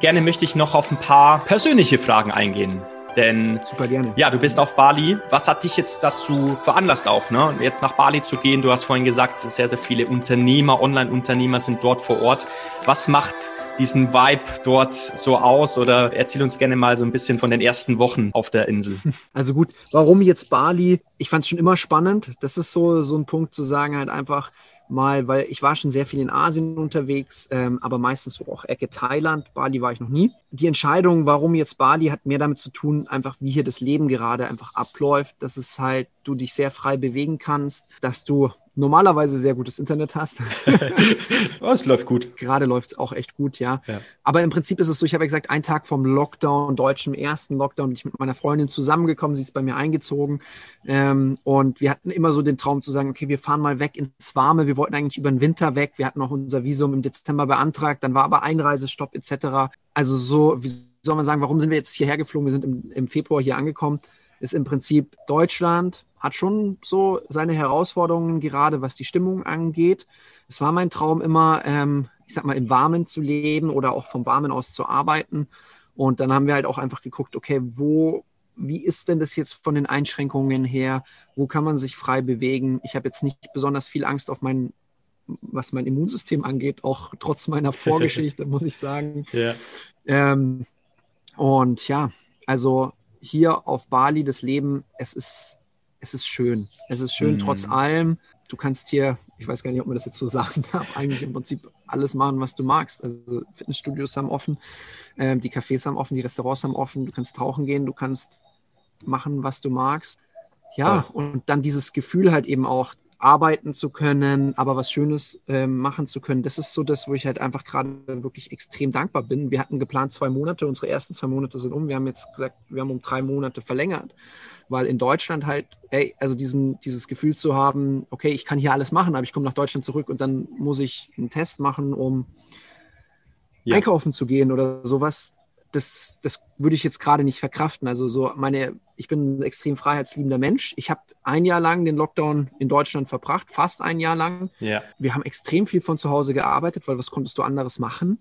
Gerne möchte ich noch auf ein paar persönliche Fragen eingehen. Denn super gerne. Ja, du bist auf Bali. Was hat dich jetzt dazu veranlasst auch, ne? Jetzt nach Bali zu gehen? Du hast vorhin gesagt, sehr, sehr viele Unternehmer, Online-Unternehmer sind dort vor Ort. Was macht diesen Vibe dort so aus? Oder erzähl uns gerne mal so ein bisschen von den ersten Wochen auf der Insel. Also gut, warum jetzt Bali? Ich fand es schon immer spannend. Das ist so, so ein Punkt zu sagen, halt einfach, mal, weil ich war schon sehr viel in Asien unterwegs, ähm, aber meistens so auch Ecke Thailand. Bali war ich noch nie. Die Entscheidung, warum jetzt Bali, hat mehr damit zu tun, einfach wie hier das Leben gerade einfach abläuft, dass es halt du dich sehr frei bewegen kannst, dass du normalerweise sehr gutes Internet hast. oh, es läuft gut. Gerade läuft es auch echt gut, ja. ja. Aber im Prinzip ist es so, ich habe ja gesagt, ein Tag vom Lockdown, deutschen ersten Lockdown, bin ich mit meiner Freundin zusammengekommen, sie ist bei mir eingezogen. Ähm, und wir hatten immer so den Traum zu sagen, okay, wir fahren mal weg ins Warme. Wir wollten eigentlich über den Winter weg. Wir hatten auch unser Visum im Dezember beantragt, dann war aber Einreisestopp etc. Also so, wie soll man sagen, warum sind wir jetzt hierher geflogen? Wir sind im, im Februar hier angekommen. Ist im Prinzip Deutschland, hat schon so seine Herausforderungen, gerade was die Stimmung angeht. Es war mein Traum immer, ähm, ich sag mal, im Warmen zu leben oder auch vom Warmen aus zu arbeiten. Und dann haben wir halt auch einfach geguckt, okay, wo, wie ist denn das jetzt von den Einschränkungen her? Wo kann man sich frei bewegen? Ich habe jetzt nicht besonders viel Angst auf mein, was mein Immunsystem angeht, auch trotz meiner Vorgeschichte, muss ich sagen. Ja. Ähm, und ja, also hier auf Bali das Leben, es ist es ist schön. Es ist schön, mhm. trotz allem. Du kannst hier, ich weiß gar nicht, ob man das jetzt so sagen darf, eigentlich im Prinzip alles machen, was du magst. Also Fitnessstudios haben offen, äh, die Cafés haben offen, die Restaurants haben offen, du kannst tauchen gehen, du kannst machen, was du magst. Ja, oh. und dann dieses Gefühl halt eben auch, arbeiten zu können, aber was Schönes äh, machen zu können. Das ist so das, wo ich halt einfach gerade wirklich extrem dankbar bin. Wir hatten geplant zwei Monate, unsere ersten zwei Monate sind um. Wir haben jetzt gesagt, wir haben um drei Monate verlängert weil in Deutschland halt, ey, also diesen, dieses Gefühl zu haben, okay, ich kann hier alles machen, aber ich komme nach Deutschland zurück und dann muss ich einen Test machen, um ja. einkaufen zu gehen oder sowas. Das, das würde ich jetzt gerade nicht verkraften. Also so meine, ich bin ein extrem freiheitsliebender Mensch. Ich habe ein Jahr lang den Lockdown in Deutschland verbracht, fast ein Jahr lang. Ja. Wir haben extrem viel von zu Hause gearbeitet, weil was konntest du anderes machen?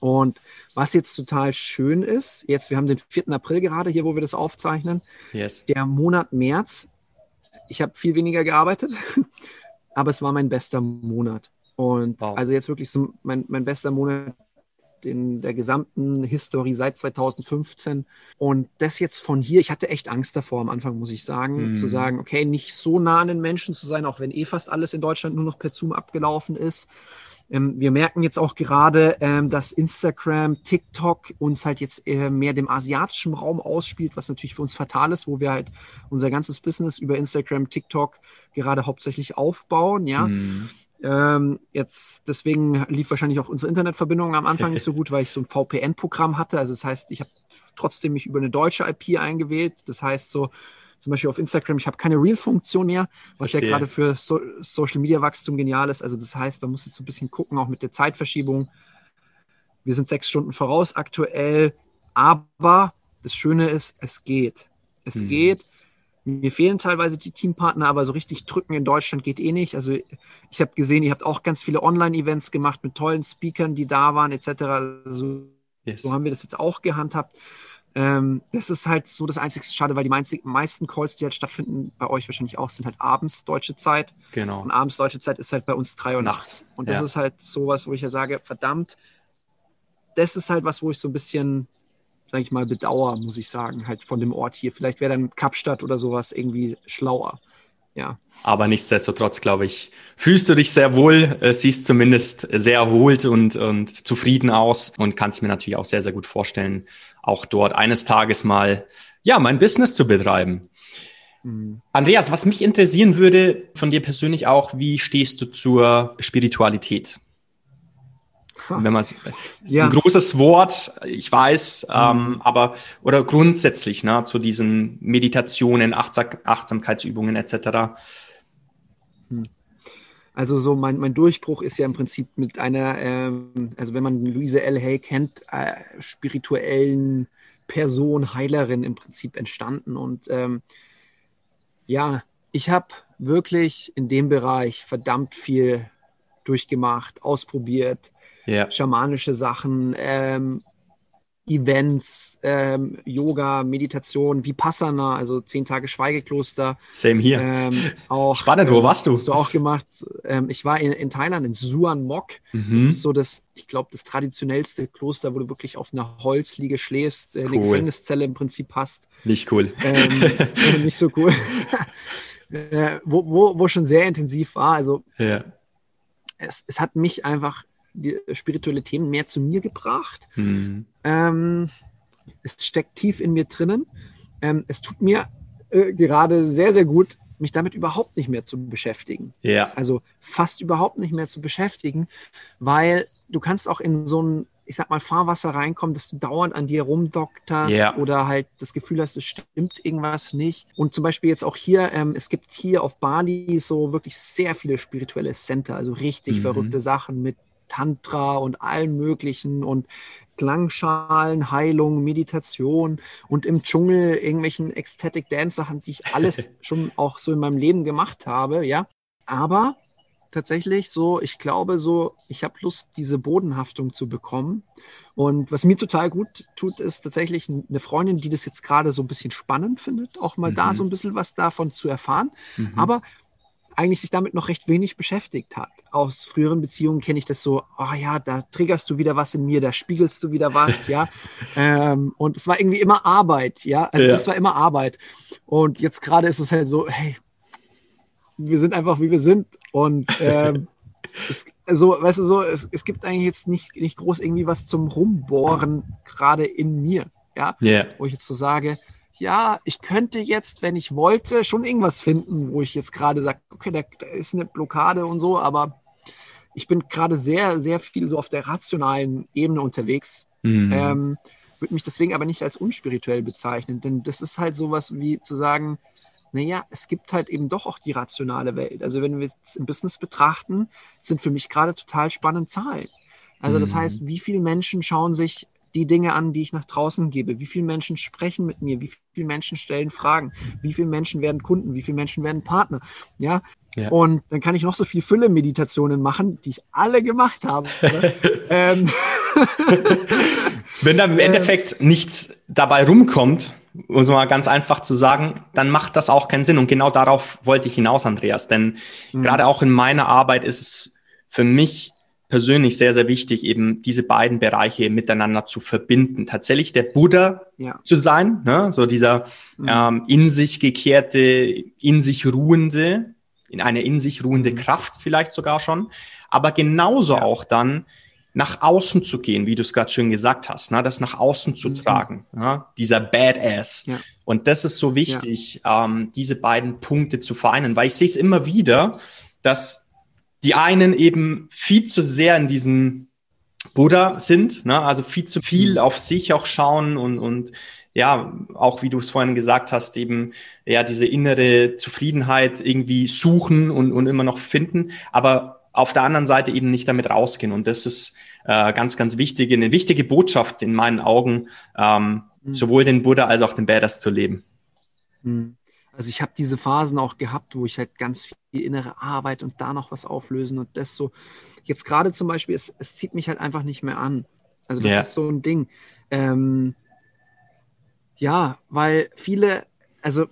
Und was jetzt total schön ist, jetzt, wir haben den 4. April gerade hier, wo wir das aufzeichnen. Yes. Der Monat März, ich habe viel weniger gearbeitet, aber es war mein bester Monat. Und wow. also jetzt wirklich so mein, mein bester Monat in der gesamten Historie seit 2015. Und das jetzt von hier, ich hatte echt Angst davor am Anfang, muss ich sagen, mm. zu sagen, okay, nicht so nah an den Menschen zu sein, auch wenn eh fast alles in Deutschland nur noch per Zoom abgelaufen ist. Ähm, wir merken jetzt auch gerade, ähm, dass Instagram, TikTok uns halt jetzt äh, mehr dem asiatischen Raum ausspielt, was natürlich für uns fatal ist, wo wir halt unser ganzes Business über Instagram, TikTok gerade hauptsächlich aufbauen, ja. Mhm. Ähm, jetzt deswegen lief wahrscheinlich auch unsere Internetverbindung am Anfang nicht so gut, weil ich so ein VPN-Programm hatte. Also das heißt, ich habe trotzdem mich über eine deutsche IP eingewählt. Das heißt so, zum Beispiel auf Instagram, ich habe keine Reel-Funktion mehr, was Verstehe. ja gerade für so Social-Media-Wachstum genial ist. Also das heißt, man muss jetzt so ein bisschen gucken, auch mit der Zeitverschiebung. Wir sind sechs Stunden voraus aktuell, aber das Schöne ist, es geht. Es hm. geht. Mir fehlen teilweise die Teampartner, aber so richtig drücken in Deutschland geht eh nicht. Also ich habe gesehen, ihr habt auch ganz viele Online-Events gemacht mit tollen Speakern, die da waren, etc. Also, yes. So haben wir das jetzt auch gehandhabt. Ähm, das ist halt so das einzige Schade, weil die meisten Calls, die halt stattfinden, bei euch wahrscheinlich auch, sind halt abends deutsche Zeit. Genau. Und abends deutsche Zeit ist halt bei uns drei Uhr nachts. Und das ja. ist halt sowas, wo ich ja sage, verdammt, das ist halt was, wo ich so ein bisschen, sage ich mal, bedauere, muss ich sagen, halt von dem Ort hier. Vielleicht wäre dann Kapstadt oder sowas irgendwie schlauer. Ja. Aber nichtsdestotrotz, glaube ich, fühlst du dich sehr wohl, äh, siehst zumindest sehr erholt und, und zufrieden aus und kannst mir natürlich auch sehr, sehr gut vorstellen, auch dort eines Tages mal, ja, mein Business zu betreiben. Mhm. Andreas, was mich interessieren würde von dir persönlich auch, wie stehst du zur Spiritualität? Wenn man ja. ein großes Wort, ich weiß, mhm. ähm, aber oder grundsätzlich ne, zu diesen Meditationen, Achtsam Achtsamkeitsübungen etc. Mhm. Also so mein, mein Durchbruch ist ja im Prinzip mit einer, ähm, also wenn man Louise L. Hay kennt, äh, spirituellen Person, Heilerin im Prinzip entstanden. Und ähm, ja, ich habe wirklich in dem Bereich verdammt viel durchgemacht, ausprobiert, ja. schamanische Sachen, ähm, Events, ähm, Yoga, Meditation, Vipassana, also zehn Tage Schweigekloster. Same hier. Ähm, auch, Spannend, wo ähm, warst du? Hast du auch gemacht. Ähm, ich war in, in Thailand, in Suan Mok. Mhm. Das ist so das, ich glaube, das traditionellste Kloster, wo du wirklich auf einer Holzliege schläfst, äh, cool. eine Gefängniszelle im Prinzip hast. Nicht cool. Ähm, nicht so cool. äh, wo, wo, wo schon sehr intensiv war. Also ja. es, es hat mich einfach die spirituelle Themen mehr zu mir gebracht. Mhm. Ähm, es steckt tief in mir drinnen. Ähm, es tut mir äh, gerade sehr, sehr gut, mich damit überhaupt nicht mehr zu beschäftigen. Ja. Also fast überhaupt nicht mehr zu beschäftigen, weil du kannst auch in so ein, ich sag mal, Fahrwasser reinkommen, dass du dauernd an dir rumdokterst ja. oder halt das Gefühl hast, es stimmt irgendwas nicht. Und zum Beispiel jetzt auch hier, ähm, es gibt hier auf Bali so wirklich sehr viele spirituelle Center, also richtig mhm. verrückte Sachen mit Tantra und allen möglichen und Klangschalen, Heilung, Meditation und im Dschungel irgendwelchen Ecstatic Dance Sachen, die ich alles schon auch so in meinem Leben gemacht habe, ja. Aber tatsächlich so, ich glaube so, ich habe Lust, diese Bodenhaftung zu bekommen. Und was mir total gut tut, ist tatsächlich eine Freundin, die das jetzt gerade so ein bisschen spannend findet, auch mal mhm. da so ein bisschen was davon zu erfahren. Mhm. Aber eigentlich sich damit noch recht wenig beschäftigt hat. Aus früheren Beziehungen kenne ich das so, oh ja, da triggerst du wieder was in mir, da spiegelst du wieder was, ja. Ähm, und es war irgendwie immer Arbeit, ja. Also ja. das war immer Arbeit. Und jetzt gerade ist es halt so, hey, wir sind einfach wie wir sind. Und ähm, es, also, weißt du so, es, es gibt eigentlich jetzt nicht, nicht groß irgendwie was zum Rumbohren, gerade in mir, ja. Yeah. Wo ich jetzt so sage, ja, ich könnte jetzt, wenn ich wollte, schon irgendwas finden, wo ich jetzt gerade sage, okay, da, da, ist eine Blockade und so, aber ich bin gerade sehr, sehr viel so auf der rationalen Ebene unterwegs. Mhm. Ähm, würde mich deswegen aber nicht als unspirituell bezeichnen, denn das ist halt sowas wie zu sagen, naja, es gibt halt eben doch auch die rationale Welt. Also wenn wir es im Business betrachten, sind für mich gerade total spannend Zahlen. Also das mhm. heißt, wie viele Menschen schauen sich die Dinge an, die ich nach draußen gebe? Wie viele Menschen sprechen mit mir? Wie viele Menschen stellen Fragen? Wie viele Menschen werden Kunden? Wie viele Menschen werden Partner? Ja. ja. Und dann kann ich noch so viel Fülle-Meditationen machen, die ich alle gemacht habe. ähm. Wenn da im ähm. Endeffekt nichts dabei rumkommt, um es mal ganz einfach zu sagen, dann macht das auch keinen Sinn. Und genau darauf wollte ich hinaus, Andreas. Denn mhm. gerade auch in meiner Arbeit ist es für mich persönlich sehr, sehr wichtig, eben diese beiden Bereiche miteinander zu verbinden. Tatsächlich der Buddha ja. zu sein, ne? so dieser mhm. ähm, in sich gekehrte, in sich ruhende, in eine in sich ruhende mhm. Kraft vielleicht sogar schon, aber genauso ja. auch dann nach außen zu gehen, wie du es gerade schön gesagt hast, ne? das nach außen zu mhm. tragen, ne? dieser Badass. Ja. Und das ist so wichtig, ähm, diese beiden Punkte zu vereinen, weil ich sehe es immer wieder, dass die einen eben viel zu sehr in diesem Buddha sind, ne? also viel zu viel mhm. auf sich auch schauen und, und ja, auch wie du es vorhin gesagt hast, eben ja diese innere Zufriedenheit irgendwie suchen und, und immer noch finden, aber auf der anderen Seite eben nicht damit rausgehen. Und das ist äh, ganz, ganz wichtig, eine wichtige Botschaft in meinen Augen, ähm, mhm. sowohl den Buddha als auch den Badass zu leben. Mhm. Also ich habe diese Phasen auch gehabt, wo ich halt ganz viel innere Arbeit und da noch was auflösen und das so. Jetzt gerade zum Beispiel, es, es zieht mich halt einfach nicht mehr an. Also das ja. ist so ein Ding. Ähm, ja, weil viele, also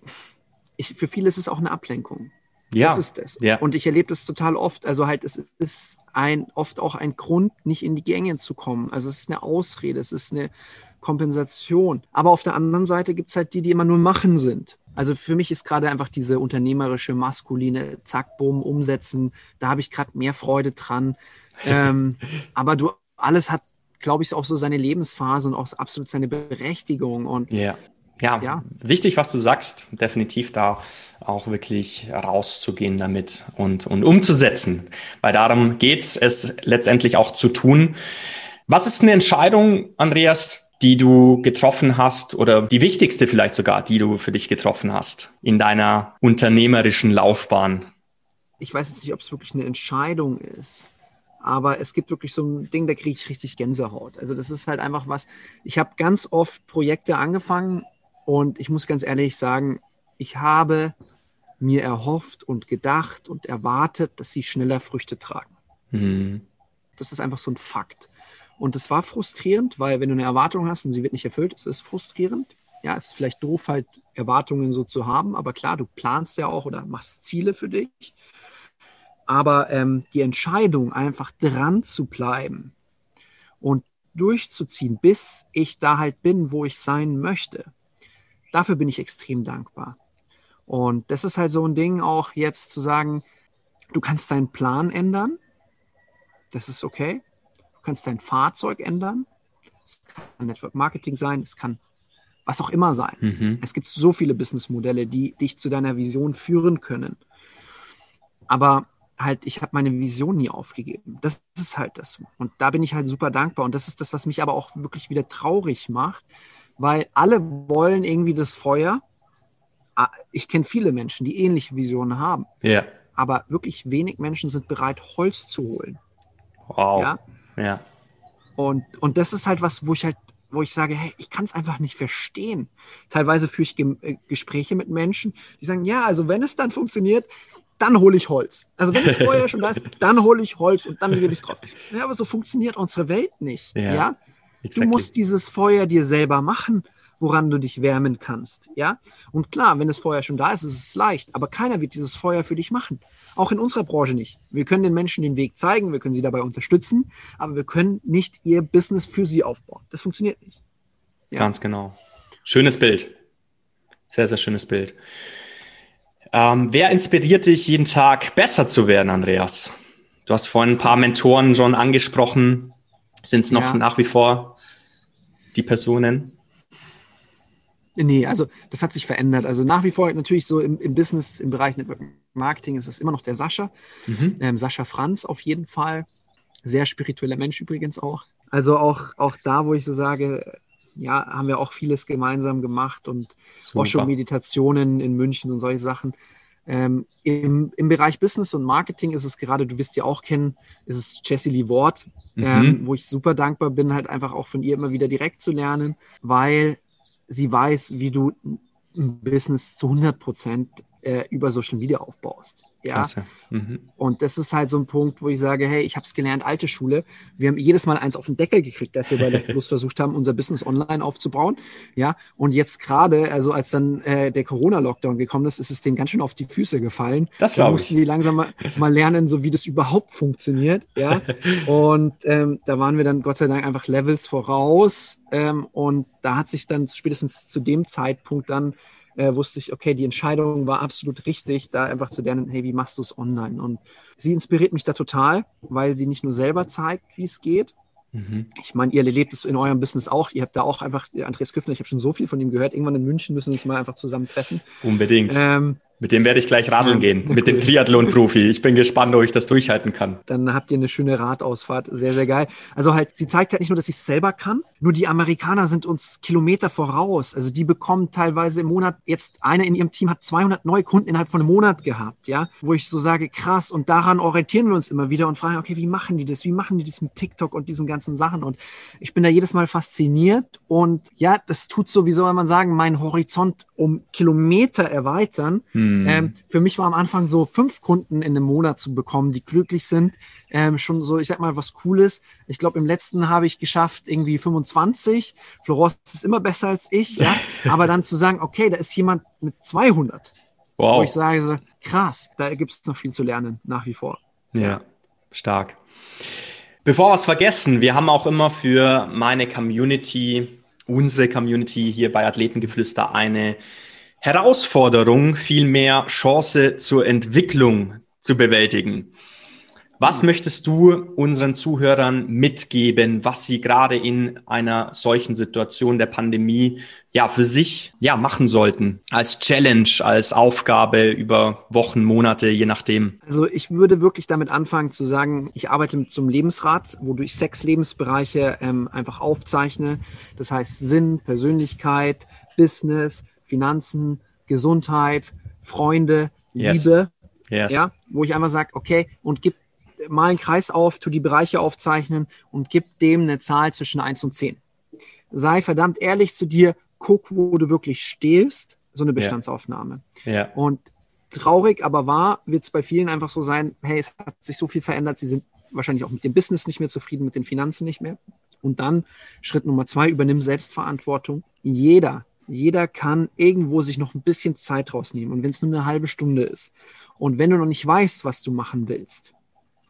ich, für viele ist es auch eine Ablenkung. Ja. Das ist es. Ja. Und ich erlebe das total oft. Also halt, es ist ein, oft auch ein Grund, nicht in die Gänge zu kommen. Also es ist eine Ausrede, es ist eine Kompensation. Aber auf der anderen Seite gibt es halt die, die immer nur machen sind. Also für mich ist gerade einfach diese unternehmerische, maskuline, zack, bumm, umsetzen, da habe ich gerade mehr Freude dran. ähm, aber du, alles hat, glaube ich, auch so seine Lebensphase und auch absolut seine Berechtigung. Und yeah. ja. ja, wichtig, was du sagst, definitiv da auch wirklich rauszugehen damit und, und umzusetzen. Weil darum geht es, es letztendlich auch zu tun. Was ist eine Entscheidung, Andreas, die du getroffen hast oder die wichtigste vielleicht sogar, die du für dich getroffen hast in deiner unternehmerischen Laufbahn? Ich weiß jetzt nicht, ob es wirklich eine Entscheidung ist, aber es gibt wirklich so ein Ding, da kriege ich richtig Gänsehaut. Also das ist halt einfach was, ich habe ganz oft Projekte angefangen und ich muss ganz ehrlich sagen, ich habe mir erhofft und gedacht und erwartet, dass sie schneller Früchte tragen. Mhm. Das ist einfach so ein Fakt. Und das war frustrierend, weil wenn du eine Erwartung hast und sie wird nicht erfüllt, ist es frustrierend. Ja, es ist vielleicht doof, halt Erwartungen so zu haben, aber klar, du planst ja auch oder machst Ziele für dich. Aber ähm, die Entscheidung, einfach dran zu bleiben und durchzuziehen, bis ich da halt bin, wo ich sein möchte, dafür bin ich extrem dankbar. Und das ist halt so ein Ding, auch jetzt zu sagen, du kannst deinen Plan ändern. Das ist okay. Du kannst dein Fahrzeug ändern. Es kann Network Marketing sein, es kann was auch immer sein. Mhm. Es gibt so viele Businessmodelle, die dich zu deiner Vision führen können. Aber halt, ich habe meine Vision nie aufgegeben. Das ist halt das. Und da bin ich halt super dankbar. Und das ist das, was mich aber auch wirklich wieder traurig macht, weil alle wollen irgendwie das Feuer. Ah, ich kenne viele Menschen, die ähnliche Visionen haben. Ja. Aber wirklich wenig Menschen sind bereit, Holz zu holen. Wow. Ja. Ja. Und, und das ist halt was, wo ich halt wo ich sage, hey, ich kann es einfach nicht verstehen. Teilweise führe ich Ge äh, Gespräche mit Menschen, die sagen, ja, also wenn es dann funktioniert, dann hole ich Holz. Also wenn es vorher schon da ist, dann hole ich Holz und dann gebe ich es drauf. Ja, aber so funktioniert unsere Welt nicht. Ja. ja? Exactly. Du musst dieses Feuer dir selber machen woran du dich wärmen kannst. Ja? Und klar, wenn das Feuer schon da ist, ist es leicht, aber keiner wird dieses Feuer für dich machen. Auch in unserer Branche nicht. Wir können den Menschen den Weg zeigen, wir können sie dabei unterstützen, aber wir können nicht ihr Business für sie aufbauen. Das funktioniert nicht. Ja. Ganz genau. Schönes Bild. Sehr, sehr schönes Bild. Ähm, wer inspiriert dich jeden Tag besser zu werden, Andreas? Du hast vorhin ein paar Mentoren schon angesprochen. Sind es noch ja. nach wie vor die Personen? Nee, also das hat sich verändert. Also nach wie vor natürlich so im, im Business, im Bereich Network Marketing ist es immer noch der Sascha. Mhm. Ähm, Sascha Franz auf jeden Fall. Sehr spiritueller Mensch übrigens auch. Also auch, auch da, wo ich so sage, ja, haben wir auch vieles gemeinsam gemacht und Osho-Meditationen in München und solche Sachen. Ähm, im, Im Bereich Business und Marketing ist es gerade, du wirst sie auch kennen, ist es Jessie Lee Ward, mhm. ähm, wo ich super dankbar bin, halt einfach auch von ihr immer wieder direkt zu lernen, weil sie weiß, wie du ein Business zu 100 Prozent äh, über Social Media aufbaust. Ja? Mhm. Und das ist halt so ein Punkt, wo ich sage, hey, ich habe es gelernt, alte Schule. Wir haben jedes Mal eins auf den Deckel gekriegt, dass wir bei Left Plus versucht haben, unser Business online aufzubauen. Ja, und jetzt gerade, also als dann äh, der Corona-Lockdown gekommen ist, ist es denen ganz schön auf die Füße gefallen. Das da mussten ich. die langsam mal, mal, lernen, so wie das überhaupt funktioniert. Ja, und ähm, da waren wir dann Gott sei Dank einfach Levels voraus. Ähm, und da hat sich dann spätestens zu dem Zeitpunkt dann äh, wusste ich, okay, die Entscheidung war absolut richtig, da einfach zu lernen, hey, wie machst du es online? Und sie inspiriert mich da total, weil sie nicht nur selber zeigt, wie es geht. Mhm. Ich meine, ihr lebt es in eurem Business auch. Ihr habt da auch einfach, Andreas Küffner, ich habe schon so viel von ihm gehört. Irgendwann in München müssen wir uns mal einfach zusammentreffen. Unbedingt. Ähm, mit dem werde ich gleich radeln ja, gehen, mit cool. dem Triathlon-Profi. Ich bin gespannt, ob ich das durchhalten kann. Dann habt ihr eine schöne Radausfahrt. Sehr, sehr geil. Also halt, sie zeigt halt nicht nur, dass sie es selber kann, nur die Amerikaner sind uns Kilometer voraus. Also die bekommen teilweise im Monat, jetzt eine in ihrem Team hat 200 neue Kunden innerhalb von einem Monat gehabt, ja, wo ich so sage, krass. Und daran orientieren wir uns immer wieder und fragen, okay, wie machen die das? Wie machen die das mit TikTok und diesen ganzen Sachen? Und ich bin da jedes Mal fasziniert und ja, das tut so, wie soll man sagen, meinen Horizont um Kilometer erweitern. Hm. Ähm, für mich war am Anfang so fünf Kunden in einem Monat zu bekommen, die glücklich sind, ähm, schon so, ich sag mal, was Cooles. Ich glaube, im letzten habe ich geschafft, irgendwie 25. Florence ist immer besser als ich, ja. Aber dann zu sagen, okay, da ist jemand mit 200. Wow. Wo ich sage, so, krass, da gibt es noch viel zu lernen, nach wie vor. Ja, stark. Bevor wir es vergessen, wir haben auch immer für meine Community unsere Community hier bei Athletengeflüster eine Herausforderung, vielmehr Chance zur Entwicklung zu bewältigen. Was möchtest du unseren Zuhörern mitgeben, was sie gerade in einer solchen Situation der Pandemie ja für sich ja machen sollten als Challenge, als Aufgabe über Wochen, Monate, je nachdem? Also ich würde wirklich damit anfangen zu sagen, ich arbeite zum Lebensrat, wo ich sechs Lebensbereiche ähm, einfach aufzeichne. Das heißt Sinn, Persönlichkeit, Business, Finanzen, Gesundheit, Freunde, yes. Liebe. Yes. Ja, wo ich einfach sage, okay, und gib mal einen Kreis auf, tu die Bereiche aufzeichnen und gib dem eine Zahl zwischen 1 und 10. Sei verdammt ehrlich zu dir, guck, wo du wirklich stehst, so eine Bestandsaufnahme. Ja. ja. Und traurig, aber wahr wird es bei vielen einfach so sein, hey, es hat sich so viel verändert, sie sind wahrscheinlich auch mit dem Business nicht mehr zufrieden, mit den Finanzen nicht mehr. Und dann Schritt Nummer zwei, übernimm Selbstverantwortung. Jeder, jeder kann irgendwo sich noch ein bisschen Zeit rausnehmen. Und wenn es nur eine halbe Stunde ist und wenn du noch nicht weißt, was du machen willst,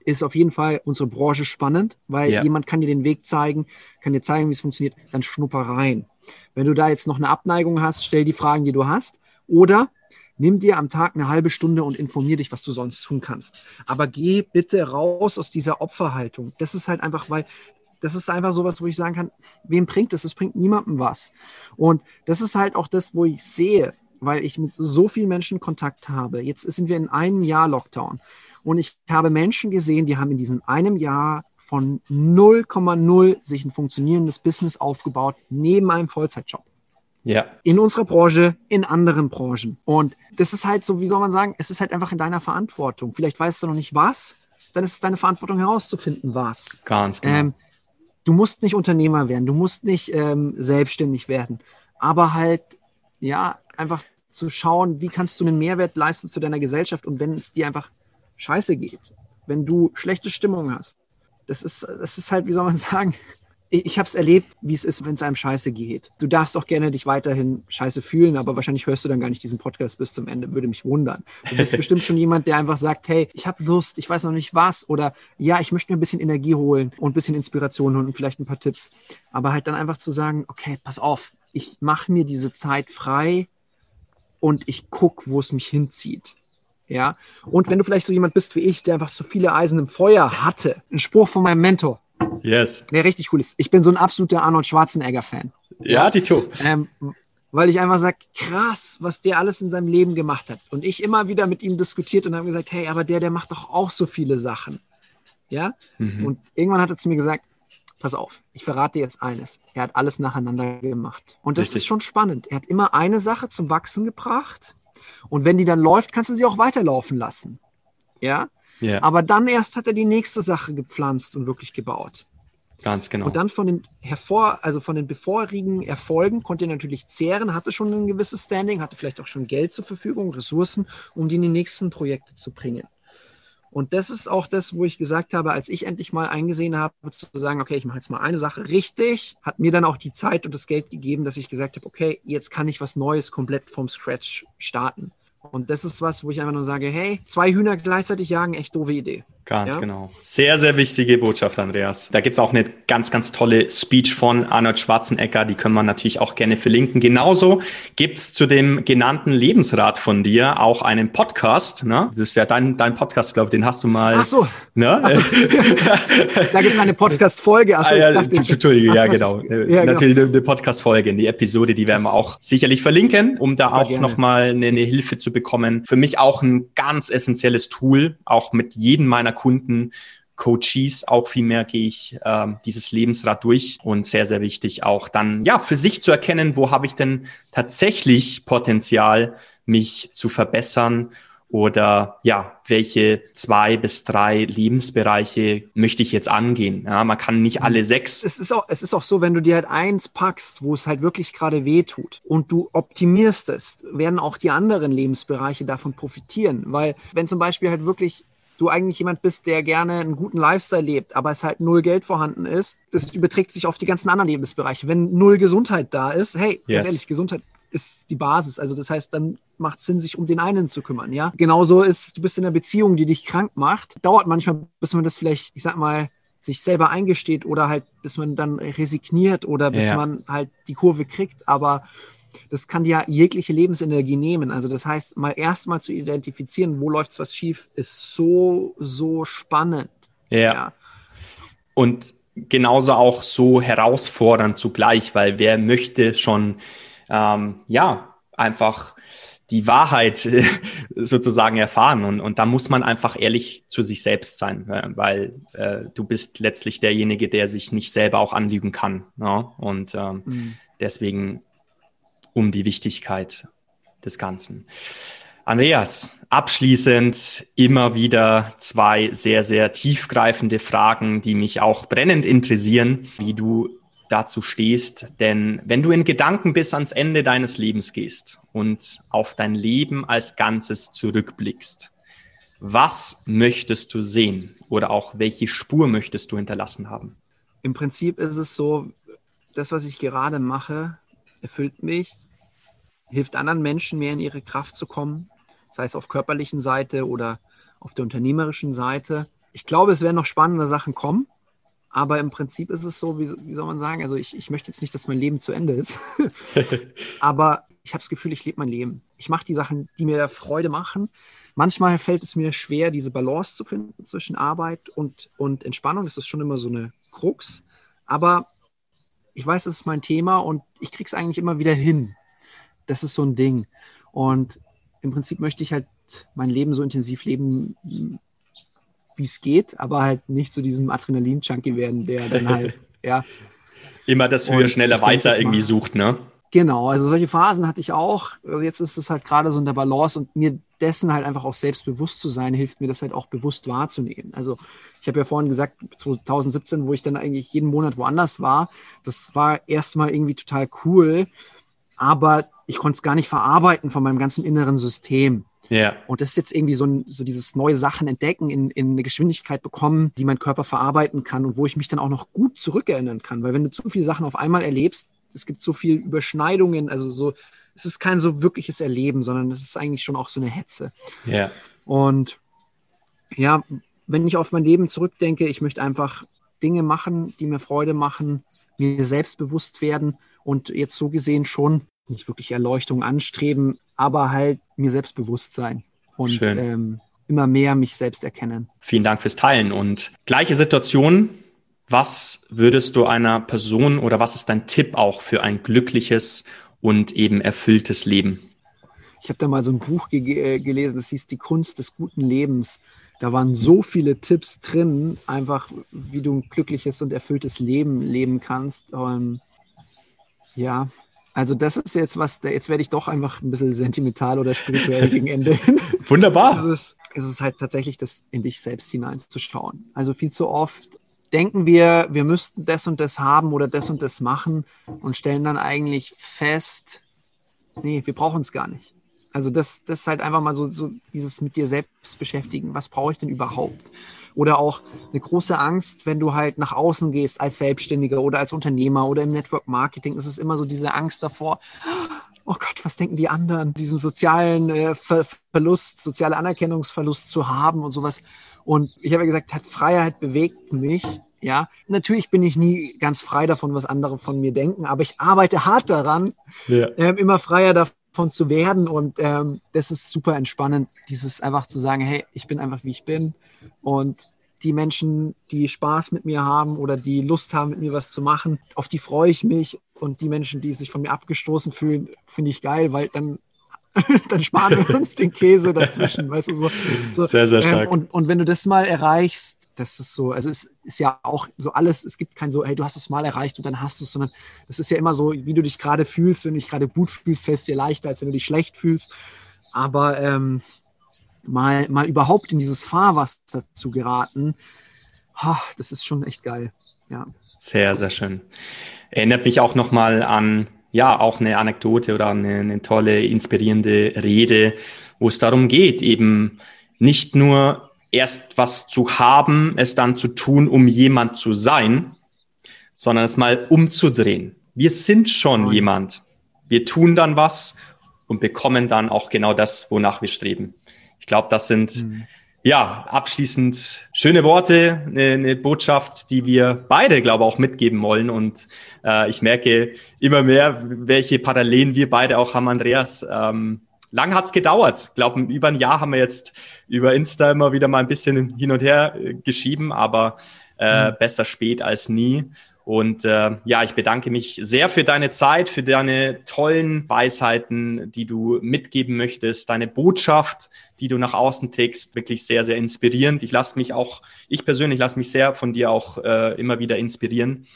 ist auf jeden Fall unsere Branche spannend, weil ja. jemand kann dir den Weg zeigen, kann dir zeigen, wie es funktioniert, dann schnupper rein. Wenn du da jetzt noch eine Abneigung hast, stell die Fragen, die du hast. Oder nimm dir am Tag eine halbe Stunde und informier dich, was du sonst tun kannst. Aber geh bitte raus aus dieser Opferhaltung. Das ist halt einfach, weil das ist einfach sowas, wo ich sagen kann, wem bringt das? Es bringt niemandem was. Und das ist halt auch das, wo ich sehe, weil ich mit so vielen Menschen Kontakt habe. Jetzt sind wir in einem Jahr Lockdown. Und ich habe Menschen gesehen, die haben in diesem einem Jahr von 0,0 sich ein funktionierendes Business aufgebaut, neben einem Vollzeitjob. Ja. In unserer Branche, in anderen Branchen. Und das ist halt so, wie soll man sagen, es ist halt einfach in deiner Verantwortung. Vielleicht weißt du noch nicht was, dann ist es deine Verantwortung herauszufinden, was. Ganz genau. Ähm, du musst nicht Unternehmer werden, du musst nicht ähm, selbstständig werden, aber halt, ja, einfach zu schauen, wie kannst du einen Mehrwert leisten zu deiner Gesellschaft und wenn es dir einfach scheiße geht, wenn du schlechte Stimmung hast, das ist, das ist halt, wie soll man sagen, ich habe es erlebt, wie es ist, wenn es einem scheiße geht. Du darfst auch gerne dich weiterhin scheiße fühlen, aber wahrscheinlich hörst du dann gar nicht diesen Podcast bis zum Ende, würde mich wundern. Du bist bestimmt schon jemand, der einfach sagt, hey, ich habe Lust, ich weiß noch nicht was oder ja, ich möchte mir ein bisschen Energie holen und ein bisschen Inspiration holen und vielleicht ein paar Tipps. Aber halt dann einfach zu sagen, okay, pass auf, ich mache mir diese Zeit frei und ich guck, wo es mich hinzieht. Ja, und wenn du vielleicht so jemand bist wie ich, der einfach zu viele Eisen im Feuer hatte, ein Spruch von meinem Mentor, Yes. Der richtig cool ist. Ich bin so ein absoluter Arnold Schwarzenegger-Fan. Ja, Tito. Ähm, weil ich einfach sage, krass, was der alles in seinem Leben gemacht hat. Und ich immer wieder mit ihm diskutiert und habe gesagt, hey, aber der, der macht doch auch so viele Sachen. Ja? Mhm. Und irgendwann hat er zu mir gesagt, pass auf, ich verrate dir jetzt eines. Er hat alles nacheinander gemacht. Und das Richtig. ist schon spannend. Er hat immer eine Sache zum Wachsen gebracht. Und wenn die dann läuft, kannst du sie auch weiterlaufen lassen. Ja? Yeah. Aber dann erst hat er die nächste Sache gepflanzt und wirklich gebaut. Ganz genau. Und dann von den hervor, also von den bevorigen Erfolgen konnte er natürlich zehren, hatte schon ein gewisses Standing, hatte vielleicht auch schon Geld zur Verfügung, Ressourcen, um die in die nächsten Projekte zu bringen. Und das ist auch das, wo ich gesagt habe, als ich endlich mal eingesehen habe, zu sagen, okay, ich mache jetzt mal eine Sache richtig, hat mir dann auch die Zeit und das Geld gegeben, dass ich gesagt habe, okay, jetzt kann ich was Neues komplett vom Scratch starten. Und das ist was, wo ich einfach nur sage, hey, zwei Hühner gleichzeitig jagen, echt doofe Idee. Ganz ja? genau. Sehr, sehr wichtige Botschaft, Andreas. Da gibt's auch eine ganz, ganz tolle Speech von Arnold Schwarzenegger, die können wir natürlich auch gerne verlinken. Genauso gibt's zu dem genannten Lebensrat von dir auch einen Podcast. Ne? Das ist ja dein, dein Podcast, glaube ich, den hast du mal. Ach so. Ne? Ach so. da gibt's eine Podcast-Folge. Ah, ja, Entschuldige, ja, genau. Ja, genau. Natürlich genau. eine Podcast-Folge, die Episode, die werden wir auch sicherlich verlinken, um da auch nochmal eine, eine Hilfe zu bekommen. Für mich auch ein ganz essentielles Tool, auch mit jedem meiner Kunden, Coaches auch viel mehr gehe ich äh, dieses Lebensrad durch und sehr, sehr wichtig auch dann, ja, für sich zu erkennen, wo habe ich denn tatsächlich Potenzial, mich zu verbessern oder ja, welche zwei bis drei Lebensbereiche möchte ich jetzt angehen? Ja, man kann nicht alle sechs. Es ist auch, es ist auch so, wenn du dir halt eins packst, wo es halt wirklich gerade weh tut und du optimierst es, werden auch die anderen Lebensbereiche davon profitieren. Weil wenn zum Beispiel halt wirklich du eigentlich jemand bist, der gerne einen guten Lifestyle lebt, aber es halt null Geld vorhanden ist, das überträgt sich auf die ganzen anderen Lebensbereiche. Wenn null Gesundheit da ist, hey, yes. ganz ehrlich, Gesundheit ist die Basis. Also das heißt, dann macht es Sinn, sich um den einen zu kümmern, ja. Genauso ist, du bist in einer Beziehung, die dich krank macht. Dauert manchmal, bis man das vielleicht, ich sag mal, sich selber eingesteht oder halt, bis man dann resigniert oder bis ja. man halt die Kurve kriegt. Aber das kann dir jegliche Lebensenergie nehmen. Also das heißt, mal erstmal zu identifizieren, wo läuft was schief, ist so, so spannend. Ja. ja. Und genauso auch so herausfordernd zugleich, weil wer möchte schon, ähm, ja, einfach die Wahrheit sozusagen erfahren. Und, und da muss man einfach ehrlich zu sich selbst sein, äh, weil äh, du bist letztlich derjenige, der sich nicht selber auch anlügen kann. Ja? Ne? Und ähm, mhm. deswegen um die Wichtigkeit des Ganzen. Andreas, abschließend immer wieder zwei sehr, sehr tiefgreifende Fragen, die mich auch brennend interessieren, wie du dazu stehst. Denn wenn du in Gedanken bis ans Ende deines Lebens gehst und auf dein Leben als Ganzes zurückblickst, Was möchtest du sehen oder auch welche Spur möchtest du hinterlassen haben? Im Prinzip ist es so, das, was ich gerade mache, erfüllt mich, hilft anderen Menschen mehr in ihre Kraft zu kommen, sei es auf körperlichen Seite oder auf der unternehmerischen Seite. Ich glaube, es werden noch spannende Sachen kommen, aber im Prinzip ist es so, wie, wie soll man sagen, also ich, ich möchte jetzt nicht, dass mein Leben zu Ende ist, aber ich habe das Gefühl, ich lebe mein Leben. Ich mache die Sachen, die mir Freude machen. Manchmal fällt es mir schwer, diese Balance zu finden zwischen Arbeit und, und Entspannung. Das ist schon immer so eine Krux. Aber ich weiß, das ist mein Thema und ich kriege es eigentlich immer wieder hin. Das ist so ein Ding. Und im Prinzip möchte ich halt mein Leben so intensiv leben, wie es geht, aber halt nicht zu diesem Adrenalin-Junkie werden, der dann halt, ja. Immer das höher, schneller, weiter irgendwie sucht, ne? Genau, also solche Phasen hatte ich auch. Jetzt ist es halt gerade so in der Balance und mir dessen halt einfach auch selbst bewusst zu sein, hilft mir das halt auch bewusst wahrzunehmen. Also ich habe ja vorhin gesagt, 2017, wo ich dann eigentlich jeden Monat woanders war, das war erstmal irgendwie total cool, aber ich konnte es gar nicht verarbeiten von meinem ganzen inneren System. Ja. Und das ist jetzt irgendwie so, ein, so dieses neue Sachen entdecken, in, in eine Geschwindigkeit bekommen, die mein Körper verarbeiten kann und wo ich mich dann auch noch gut zurückerinnern kann. Weil wenn du zu viele Sachen auf einmal erlebst, es gibt so viele Überschneidungen, also so, es ist kein so wirkliches Erleben, sondern es ist eigentlich schon auch so eine Hetze. Ja. Und ja, wenn ich auf mein Leben zurückdenke, ich möchte einfach Dinge machen, die mir Freude machen, mir selbstbewusst werden und jetzt so gesehen schon nicht wirklich Erleuchtung anstreben, aber halt mir selbstbewusst sein und ähm, immer mehr mich selbst erkennen. Vielen Dank fürs Teilen und gleiche Situation was würdest du einer Person oder was ist dein Tipp auch für ein glückliches und eben erfülltes Leben? Ich habe da mal so ein Buch ge äh, gelesen, das hieß Die Kunst des guten Lebens. Da waren so viele Tipps drin, einfach wie du ein glückliches und erfülltes Leben leben kannst. Und ja, also das ist jetzt was, jetzt werde ich doch einfach ein bisschen sentimental oder spirituell gegen Ende. Wunderbar. Es ist, es ist halt tatsächlich das in dich selbst hineinzuschauen. Also viel zu oft denken wir, wir müssten das und das haben oder das und das machen und stellen dann eigentlich fest, nee, wir brauchen es gar nicht. Also das, das ist halt einfach mal so, so dieses mit dir selbst beschäftigen. Was brauche ich denn überhaupt? Oder auch eine große Angst, wenn du halt nach außen gehst als Selbstständiger oder als Unternehmer oder im Network Marketing, ist es immer so diese Angst davor, was denken die anderen, diesen sozialen äh, Ver Verlust, soziale Anerkennungsverlust zu haben und sowas. Und ich habe ja gesagt, hat Freiheit bewegt mich. Ja, natürlich bin ich nie ganz frei davon, was andere von mir denken, aber ich arbeite hart daran, ja. ähm, immer freier davon zu werden. Und ähm, das ist super entspannend, dieses einfach zu sagen, hey, ich bin einfach wie ich bin. Und die Menschen, die Spaß mit mir haben oder die Lust haben, mit mir was zu machen, auf die freue ich mich. Und die Menschen, die sich von mir abgestoßen fühlen, finde ich geil, weil dann, dann sparen wir uns den Käse dazwischen. Weißt du, so, so. Sehr, sehr stark. Ähm, und, und wenn du das mal erreichst, das ist so, also es ist ja auch so alles, es gibt kein so, hey, du hast es mal erreicht und dann hast du es, sondern das ist ja immer so, wie du dich gerade fühlst. Wenn du dich gerade gut fühlst, fällt es dir leichter, als wenn du dich schlecht fühlst. Aber ähm, mal, mal überhaupt in dieses Fahrwasser zu geraten, ha, das ist schon echt geil. Ja. Sehr, sehr schön. Erinnert mich auch nochmal an, ja, auch eine Anekdote oder eine, eine tolle, inspirierende Rede, wo es darum geht, eben nicht nur erst was zu haben, es dann zu tun, um jemand zu sein, sondern es mal umzudrehen. Wir sind schon jemand. Wir tun dann was und bekommen dann auch genau das, wonach wir streben. Ich glaube, das sind mhm. Ja abschließend schöne Worte, eine, eine, Botschaft, die wir beide, glaube ich, auch mitgeben wollen. Und äh, ich merke immer mehr, welche Parallelen wir beide auch haben, Andreas. Ähm, lang hat's gedauert. Ich glaube, über ein Jahr haben wir jetzt über Insta immer wieder mal ein bisschen hin und her äh, geschieben, aber äh, mhm. besser spät als nie. Und äh, ja, ich bedanke mich sehr für deine Zeit, für deine tollen Weisheiten, die du mitgeben möchtest, deine Botschaft, die du nach außen trägst, wirklich sehr, sehr inspirierend. Ich lasse mich auch, ich persönlich lasse mich sehr von dir auch äh, immer wieder inspirieren.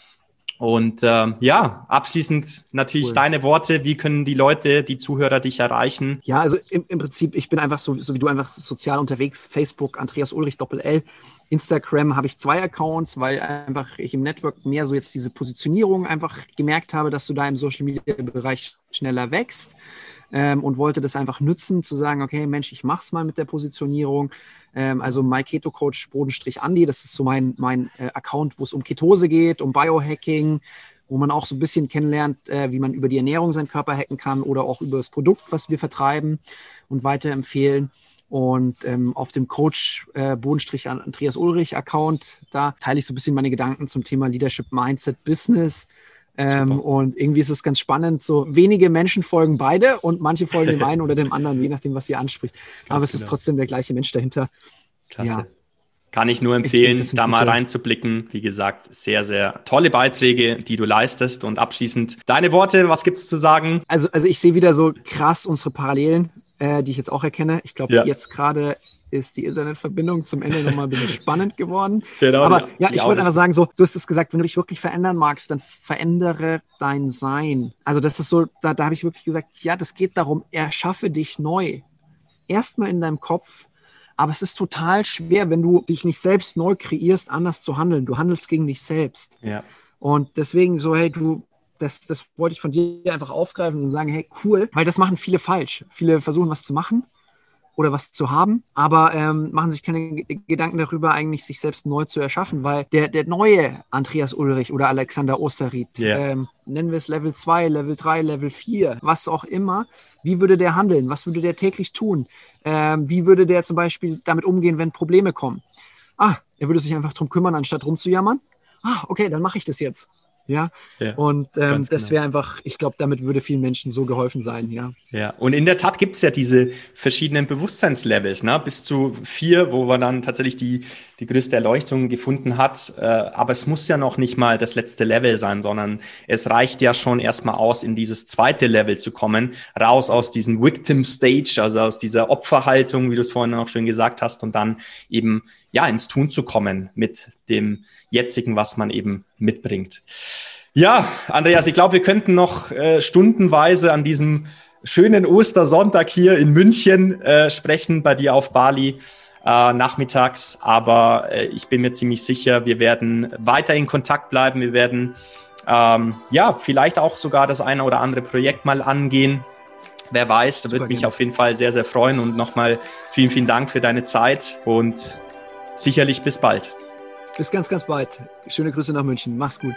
Und äh, ja, abschließend natürlich cool. deine Worte. Wie können die Leute, die Zuhörer dich erreichen? Ja, also im, im Prinzip, ich bin einfach so, so wie du einfach sozial unterwegs. Facebook, Andreas Ulrich, Doppel L. Instagram habe ich zwei Accounts, weil einfach ich im Network mehr so jetzt diese Positionierung einfach gemerkt habe, dass du da im Social Media Bereich schneller wächst ähm, und wollte das einfach nutzen, zu sagen, okay, Mensch, ich mach's mal mit der Positionierung. Ähm, also MyKetoCoach Bodenstrich Andi, das ist so mein, mein äh, Account, wo es um Ketose geht, um Biohacking, wo man auch so ein bisschen kennenlernt, äh, wie man über die Ernährung seinen Körper hacken kann oder auch über das Produkt, was wir vertreiben und weiterempfehlen. Und ähm, auf dem Coach äh, Bodenstrich Andreas Ulrich Account, da teile ich so ein bisschen meine Gedanken zum Thema Leadership Mindset Business. Ähm, und irgendwie ist es ganz spannend. So wenige Menschen folgen beide und manche folgen dem einen oder dem anderen, je nachdem, was sie anspricht. Aber es genau. ist trotzdem der gleiche Mensch dahinter. Klasse. Ja. Kann ich nur empfehlen, ich denke, da mal reinzublicken. Wie gesagt, sehr, sehr tolle Beiträge, die du leistest. Und abschließend deine Worte, was gibt es zu sagen? Also, also ich sehe wieder so krass unsere Parallelen äh, die ich jetzt auch erkenne. Ich glaube, ja. jetzt gerade ist die Internetverbindung zum Ende nochmal ein bisschen spannend geworden. Genau, Aber ja, ich wollte einfach sagen, so, du hast es gesagt, wenn du dich wirklich verändern magst, dann verändere dein Sein. Also das ist so, da, da habe ich wirklich gesagt, ja, das geht darum, erschaffe dich neu. Erstmal in deinem Kopf. Aber es ist total schwer, wenn du dich nicht selbst neu kreierst, anders zu handeln. Du handelst gegen dich selbst. Ja. Und deswegen so, hey, du das, das wollte ich von dir einfach aufgreifen und sagen, hey, cool, weil das machen viele falsch. Viele versuchen was zu machen oder was zu haben, aber ähm, machen sich keine Gedanken darüber, eigentlich sich selbst neu zu erschaffen, weil der, der neue Andreas Ulrich oder Alexander Osterried, yeah. ähm, nennen wir es Level 2, Level 3, Level 4, was auch immer, wie würde der handeln? Was würde der täglich tun? Ähm, wie würde der zum Beispiel damit umgehen, wenn Probleme kommen? Ah, er würde sich einfach darum kümmern, anstatt rumzujammern. Ah, okay, dann mache ich das jetzt. Ja, ja und ähm, das genau. wäre einfach, ich glaube, damit würde vielen Menschen so geholfen sein, ja. Ja, und in der Tat gibt es ja diese verschiedenen Bewusstseinslevels, ne? bis zu vier, wo man dann tatsächlich die, die größte Erleuchtung gefunden hat. Äh, aber es muss ja noch nicht mal das letzte Level sein, sondern es reicht ja schon erstmal aus, in dieses zweite Level zu kommen, raus aus diesem Victim Stage, also aus dieser Opferhaltung, wie du es vorhin auch schön gesagt hast, und dann eben ja, ins Tun zu kommen mit dem jetzigen, was man eben mitbringt. Ja, Andreas, ich glaube, wir könnten noch äh, stundenweise an diesem schönen Ostersonntag hier in München äh, sprechen, bei dir auf Bali äh, nachmittags. Aber äh, ich bin mir ziemlich sicher, wir werden weiter in Kontakt bleiben. Wir werden ähm, ja vielleicht auch sogar das eine oder andere Projekt mal angehen. Wer weiß, da würde mich auf jeden Fall sehr, sehr freuen. Und nochmal vielen, vielen Dank für deine Zeit und sicherlich bis bald. Bis ganz, ganz bald. Schöne Grüße nach München. Mach's gut.